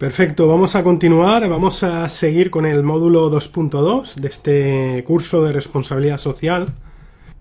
Perfecto, vamos a continuar, vamos a seguir con el módulo 2.2 de este curso de responsabilidad social.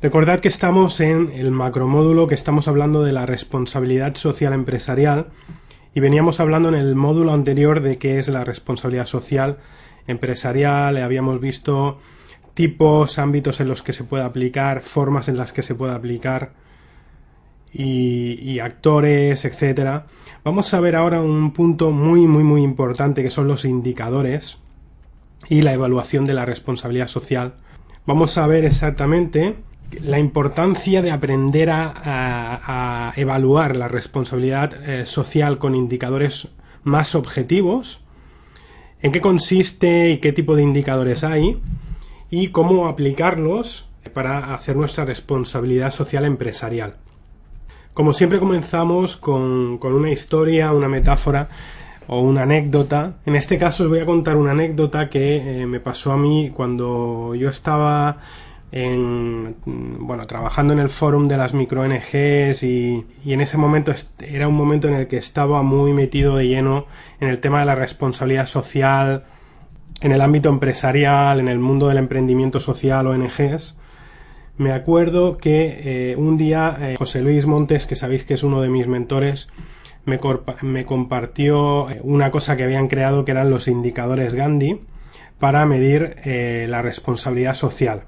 Recordad que estamos en el macromódulo que estamos hablando de la responsabilidad social empresarial y veníamos hablando en el módulo anterior de qué es la responsabilidad social empresarial, habíamos visto tipos, ámbitos en los que se puede aplicar, formas en las que se puede aplicar y, actores, etcétera. Vamos a ver ahora un punto muy, muy, muy importante que son los indicadores y la evaluación de la responsabilidad social. Vamos a ver exactamente la importancia de aprender a, evaluar la responsabilidad eh, social con indicadores más objetivos, en qué consiste y qué tipo de indicadores hay, y cómo aplicarlos para hacer nuestra responsabilidad social empresarial. Como siempre comenzamos con, una historia, una metáfora o una anécdota. En este caso os voy a contar una anécdota que eh, me pasó a mí cuando yo estaba en, bueno, trabajando en el fórum de las micro ONGs y, y, en ese momento era un momento en el que estaba muy metido de lleno en el tema de la responsabilidad social, en el ámbito empresarial, en el mundo del emprendimiento social, ONGs, me acuerdo que eh, un día eh, José Luis Montes, que sabéis que es uno de mis mentores, me, compartió eh, una cosa que habían creado que eran los indicadores Gandhi para medir la responsabilidad social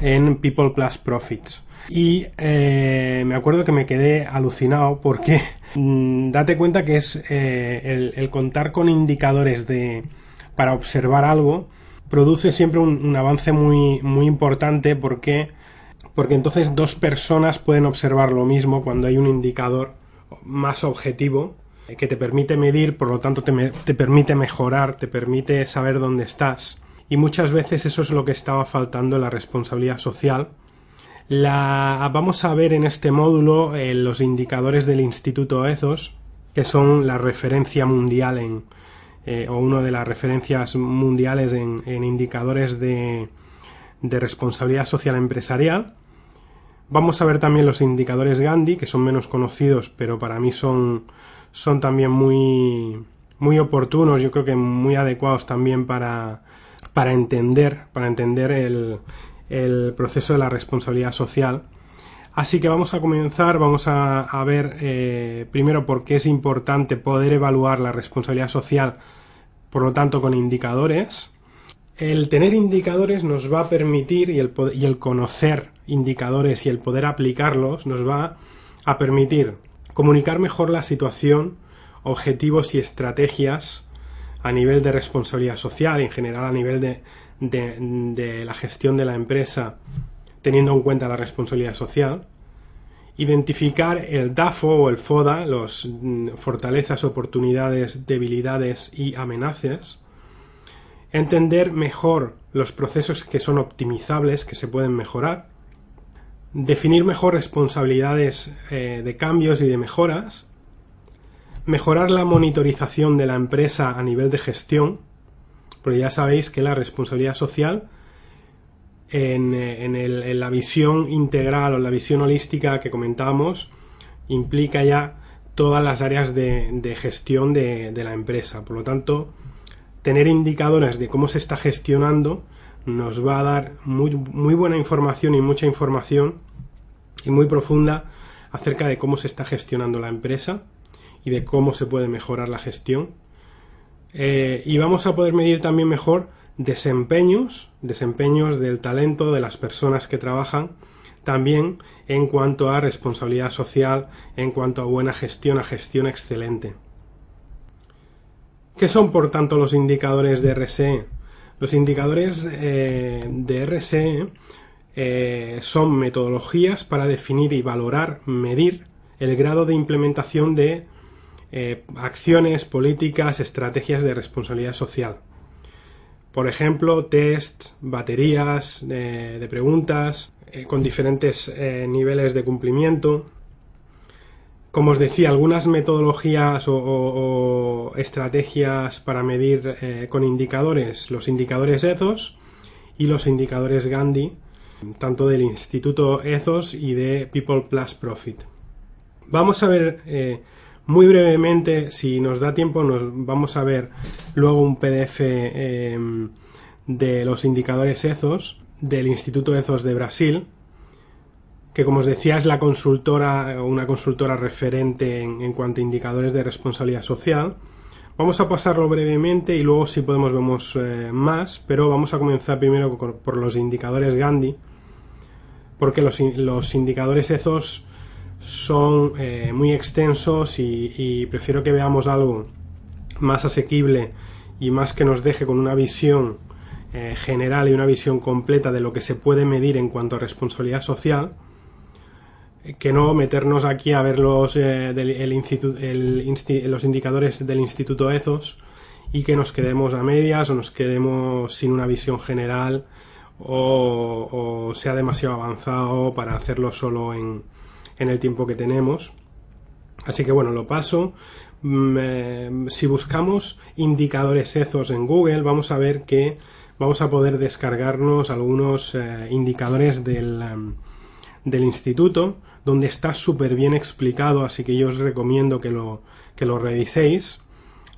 en People Plus Profits. Y me acuerdo que me quedé alucinado porque mm, date cuenta que es el contar con indicadores de para observar algo, produce siempre un, avance muy, muy importante porque, porque entonces dos personas pueden observar lo mismo cuando hay un indicador más objetivo que te permite medir, por lo tanto te, te permite mejorar, te permite saber dónde estás. Y muchas veces eso es lo que estaba faltando en la responsabilidad social. La, vamos a ver en este módulo eh, los indicadores del Instituto EZOS, que son la referencia mundial en, eh, o una de las referencias mundiales en, indicadores de, responsabilidad social empresarial. Vamos a ver también los indicadores Gandhi, que son menos conocidos, pero para mí son, son también muy, muy oportunos, yo creo que muy adecuados también para, para entender, para entender el, el proceso de la responsabilidad social. Así que vamos a comenzar, vamos a, ver eh, primero por qué es importante poder evaluar la responsabilidad social, por lo tanto con indicadores. El tener indicadores nos va a permitir y el, y el conocer indicadores y el poder aplicarlos nos va a permitir comunicar mejor la situación, objetivos y estrategias a nivel de responsabilidad social, en general a nivel de, de la gestión de la empresa teniendo en cuenta la responsabilidad social, identificar el DAFO o el FODA, los mm, fortalezas, oportunidades, debilidades y amenazas, entender mejor los procesos que son optimizables, que se pueden mejorar, definir mejor responsabilidades eh, de cambios y de mejoras, mejorar la monitorización de la empresa a nivel de gestión, porque ya sabéis que la responsabilidad social en, la visión integral o la visión holística que comentábamos implica ya todas las áreas de, gestión de, la empresa. Por lo tanto, tener indicadores de cómo se está gestionando nos va a dar muy, muy buena información y mucha información y muy profunda acerca de cómo se está gestionando la empresa y de cómo se puede mejorar la gestión. Eh, y vamos a poder medir también mejor desempeños, desempeños del talento de las personas que trabajan, también en cuanto a responsabilidad social, en cuanto a buena gestión, a gestión excelente. ¿Qué son, por tanto, los indicadores de RSE? Los indicadores eh, de RSE eh, son metodologías para definir y valorar, medir el grado de implementación de eh, acciones, políticas, estrategias de responsabilidad social. Por ejemplo, tests, baterías de, preguntas eh, con diferentes eh, niveles de cumplimiento. Como os decía, algunas metodologías o, estrategias para medir eh, con indicadores, los indicadores ETHOS y los indicadores Gandhi, tanto del Instituto ETHOS y de People Plus Profit. Vamos a ver Muy brevemente, si nos da tiempo, nos vamos a ver luego un PDF em, de los indicadores EZOS del Instituto EZOS de Brasil, que como os decía es la consultora, una consultora referente en, cuanto a indicadores de responsabilidad social. Vamos a pasarlo brevemente y luego si podemos vemos eh, más, pero vamos a comenzar primero por los indicadores Gandhi, porque los, los indicadores EZOS son eh, muy extensos y, prefiero que veamos algo más asequible y más que nos deje con una visión eh, general y una visión completa de lo que se puede medir en cuanto a responsabilidad social que no meternos aquí a ver los, eh, los indicadores del Instituto EZOS y que nos quedemos a medias o nos quedemos sin una visión general o, sea demasiado avanzado para hacerlo solo en, en, el tiempo que tenemos. Así que bueno, lo paso. Mm, eh, si buscamos indicadores EZOS en Google, vamos a ver que vamos a poder descargarnos algunos eh, indicadores del, del instituto donde está súper bien explicado, así que yo os recomiendo que lo, que lo reviséis.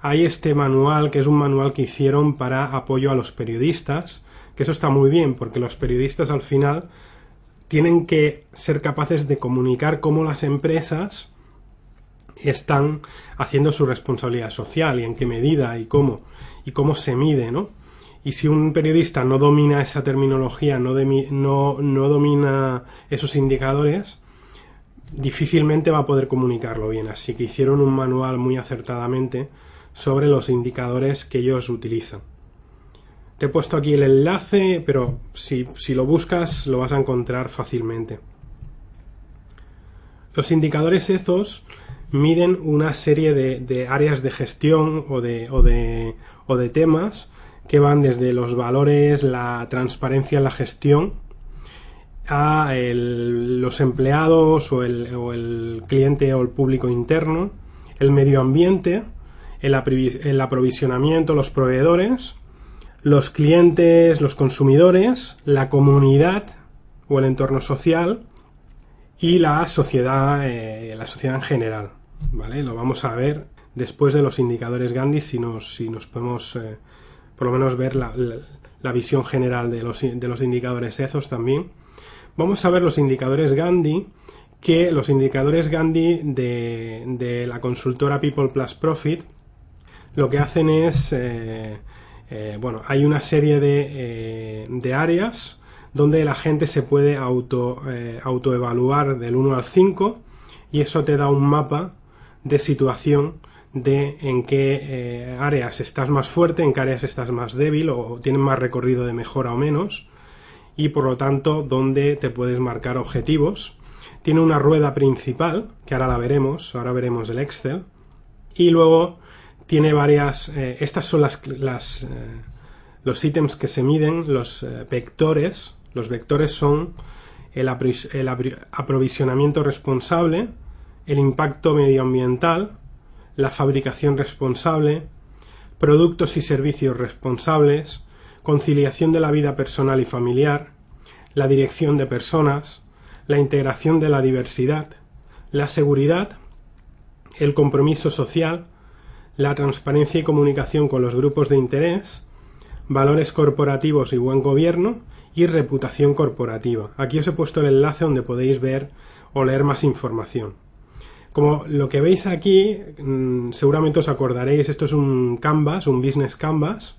Hay este manual, que es un manual que hicieron para apoyo a los periodistas, que eso está muy bien, porque los periodistas al final tienen que ser capaces de comunicar cómo las empresas están haciendo su responsabilidad social y en qué medida y cómo y cómo se mide, ¿no? Y si un periodista no domina esa terminología, no, no, no domina esos indicadores, difícilmente va a poder comunicarlo bien. Así que hicieron un manual muy acertadamente sobre los indicadores que ellos utilizan. Te he puesto aquí el enlace, pero si, lo buscas lo vas a encontrar fácilmente. Los indicadores EZOS miden una serie de, áreas de gestión o de, o de, o de temas que van desde los valores, la transparencia en la gestión, a los empleados o el, cliente o el público interno, el medio ambiente, el, aprovisionamiento, los proveedores, los clientes, los consumidores, la comunidad o el entorno social y la sociedad, eh, la sociedad en general. ¿Vale? Lo vamos a ver después de los indicadores Gandhi si nos, si nos podemos eh, por lo menos ver la, visión general de los, de los indicadores EZOS también vamos a ver los indicadores Gandhi, que los indicadores Gandhi de, la consultora People Plus Profit lo que hacen es, eh, eh, bueno, hay una serie de, eh, áreas donde la gente se puede auto, autoevaluar del 1 al 5 y eso te da un mapa de situación de en qué áreas estás más fuerte, en qué áreas estás más débil o tienes más recorrido de mejora o menos y por lo tanto donde te puedes marcar objetivos. Tiene una rueda principal, que ahora la veremos, ahora veremos el Excel, y luego tiene varias, eh, estas son las, eh, los ítems que se miden, los eh, vectores, los vectores son el aprovisionamiento responsable, el impacto medioambiental, la fabricación responsable, productos y servicios responsables, conciliación de la vida personal y familiar, la dirección de personas, la integración de la diversidad, la seguridad, el compromiso social, la transparencia y comunicación con los grupos de interés, valores corporativos y buen gobierno y reputación corporativa. Aquí os he puesto el enlace donde podéis ver o leer más información. Como lo que veis aquí, mm, seguramente os acordaréis, esto es un canvas, un business canvas,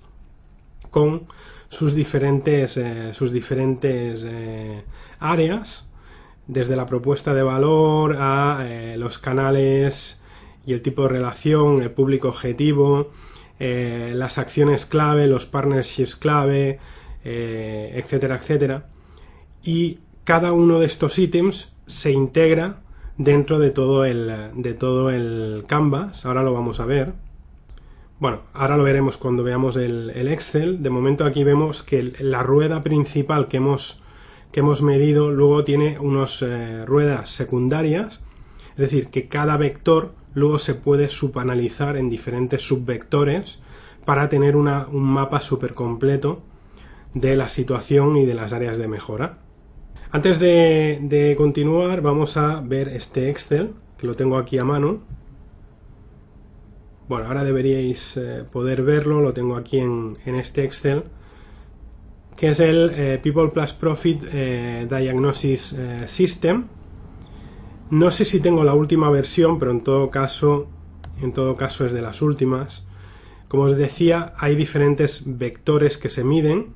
con sus diferentes, eh, sus diferentes eh, áreas, desde la propuesta de valor a eh, los canales y el tipo de relación, el público objetivo, las acciones clave, los partnerships clave, etcétera, etcétera. Y cada uno de estos ítems se integra dentro de todo el, de todo el canvas. Ahora lo vamos a ver. Bueno, ahora lo veremos cuando veamos el, Excel. De momento aquí vemos que la rueda principal que hemos, que hemos medido luego tiene unas eh, ruedas secundarias. Es decir, que cada vector luego se puede subanalizar en diferentes subvectores para tener un mapa súper completo de la situación y de las áreas de mejora. Antes de continuar vamos a ver este Excel, que lo tengo aquí a mano. Bueno, ahora deberíais eh, poder verlo, lo tengo aquí en, este Excel, que es el eh, People Plus Profit eh, Diagnosis System. No sé si tengo la última versión, pero en todo caso, en todo caso es de las últimas. Como os decía, hay diferentes vectores que se miden,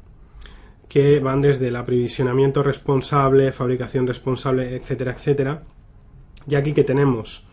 que van desde el aprovisionamiento responsable, fabricación responsable, etcétera, etcétera. Y aquí que tenemos